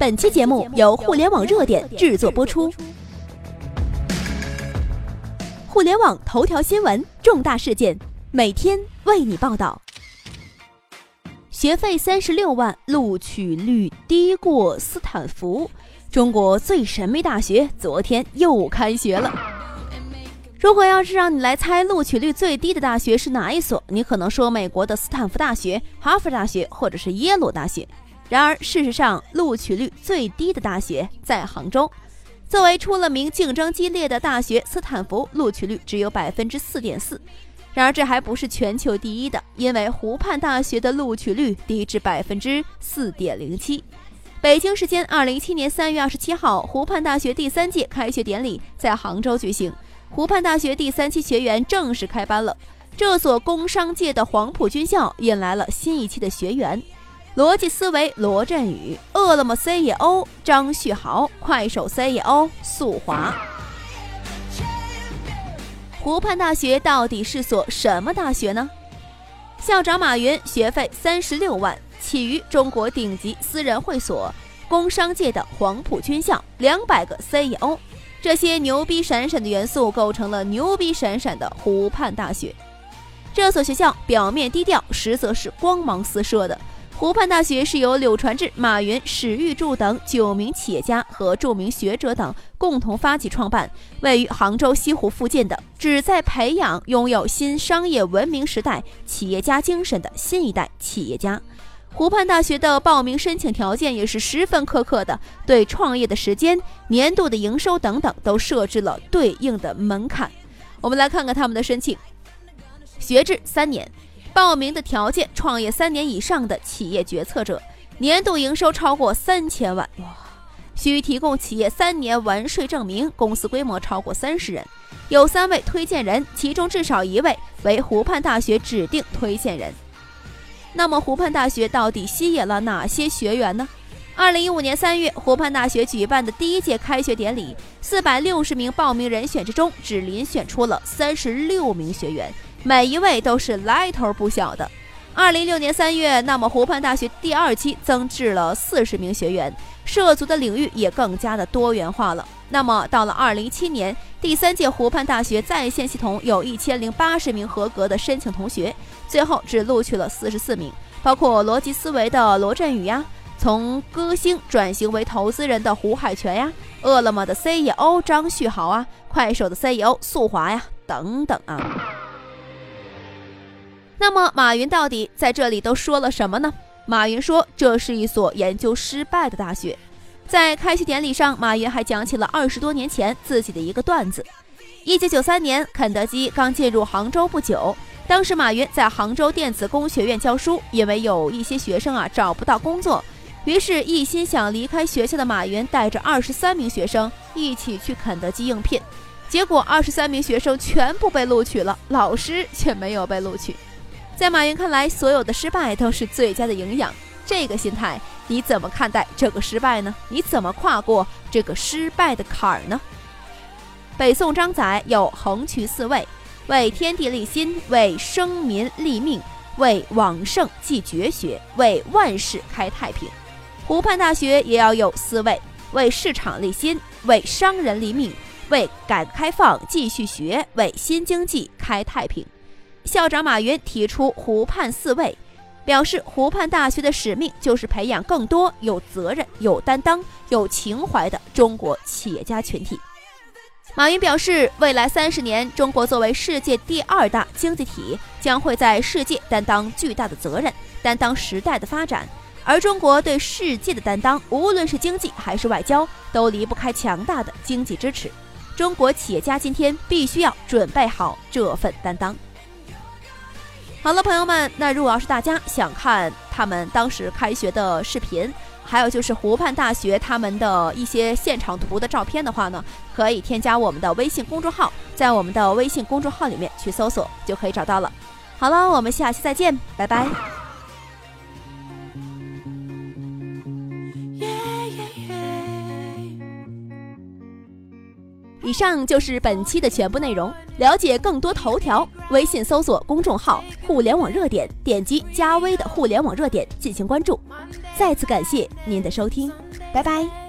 本期节目由互联网热点制作播出。互联网头条新闻，重大事件，每天为你报道。学费三十六万，录取率低过斯坦福。中国最神秘大学昨天又开学了。如果要是让你来猜录取率最低的大学是哪一所，你可能说美国的斯坦福大学、哈佛大学或者是耶鲁大学。然而，事实上，录取率最低的大学在杭州。作为出了名竞争激烈的大学，斯坦福录取率只有百分之四点四。然而，这还不是全球第一的，因为湖畔大学的录取率低至百分之四点零七。北京时间二零一七年三月二十七号，湖畔大学第三届开学典礼在杭州举行，湖畔大学第三期学员正式开班了。这所工商界的黄埔军校引来了新一期的学员。逻辑思维罗振宇，饿了么 CEO 张旭豪，快手 CEO 速华。湖畔大学到底是所什么大学呢？校长马云学费三十六万，起于中国顶级私人会所工商界的黄埔军校，两百个 CEO，这些牛逼闪闪的元素构成了牛逼闪闪的湖畔大学。这所学校表面低调，实则是光芒四射的。湖畔大学是由柳传志、马云、史玉柱等九名企业家和著名学者等共同发起创办，位于杭州西湖附近的，旨在培养拥有新商业文明时代企业家精神的新一代企业家。湖畔大学的报名申请条件也是十分苛刻的，对创业的时间、年度的营收等等都设置了对应的门槛。我们来看看他们的申请：学制三年。报名的条件：创业三年以上的企业决策者，年度营收超过三千万，哇！需提供企业三年完税证明，公司规模超过三十人，有三位推荐人，其中至少一位为湖畔大学指定推荐人。那么，湖畔大学到底吸引了哪些学员呢？二零一五年三月，湖畔大学举办的第一届开学典礼，四百六十名报名人选之中，只遴选出了三十六名学员。每一位都是来头不小的。二零一六年三月，那么湖畔大学第二期增至了四十名学员，涉足的领域也更加的多元化了。那么到了二零一七年，第三届湖畔大学在线系统有一千零八十名合格的申请同学，最后只录取了四十四名，包括逻辑思维的罗振宇呀，从歌星转型为投资人的胡海泉呀，饿了么的 CEO 张旭豪啊，快手的 CEO 速华呀，等等啊。那么马云到底在这里都说了什么呢？马云说，这是一所研究失败的大学。在开学典礼上，马云还讲起了二十多年前自己的一个段子。一九九三年，肯德基刚进入杭州不久，当时马云在杭州电子工学院教书，因为有一些学生啊找不到工作，于是一心想离开学校的马云带着二十三名学生一起去肯德基应聘，结果二十三名学生全部被录取了，老师却没有被录取。在马云看来，所有的失败都是最佳的营养。这个心态，你怎么看待这个失败呢？你怎么跨过这个失败的坎儿呢？北宋张载有横渠四位：为天地立心，为生民立命，为往圣继绝学，为万世开太平。湖畔大学也要有四位：为市场立心，为商人立命，为改革开放继续学，为新经济开太平。校长马云提出“湖畔四位”，表示湖畔大学的使命就是培养更多有责任、有担当、有情怀的中国企业家群体。马云表示，未来三十年，中国作为世界第二大经济体，将会在世界担当巨大的责任，担当时代的发展。而中国对世界的担当，无论是经济还是外交，都离不开强大的经济支持。中国企业家今天必须要准备好这份担当。好了，朋友们，那如果要是大家想看他们当时开学的视频，还有就是湖畔大学他们的一些现场图的照片的话呢，可以添加我们的微信公众号，在我们的微信公众号里面去搜索就可以找到了。好了，我们下期再见，拜拜。以上就是本期的全部内容。了解更多头条，微信搜索公众号“互联网热点”，点击加微的“互联网热点”进行关注。再次感谢您的收听。拜拜。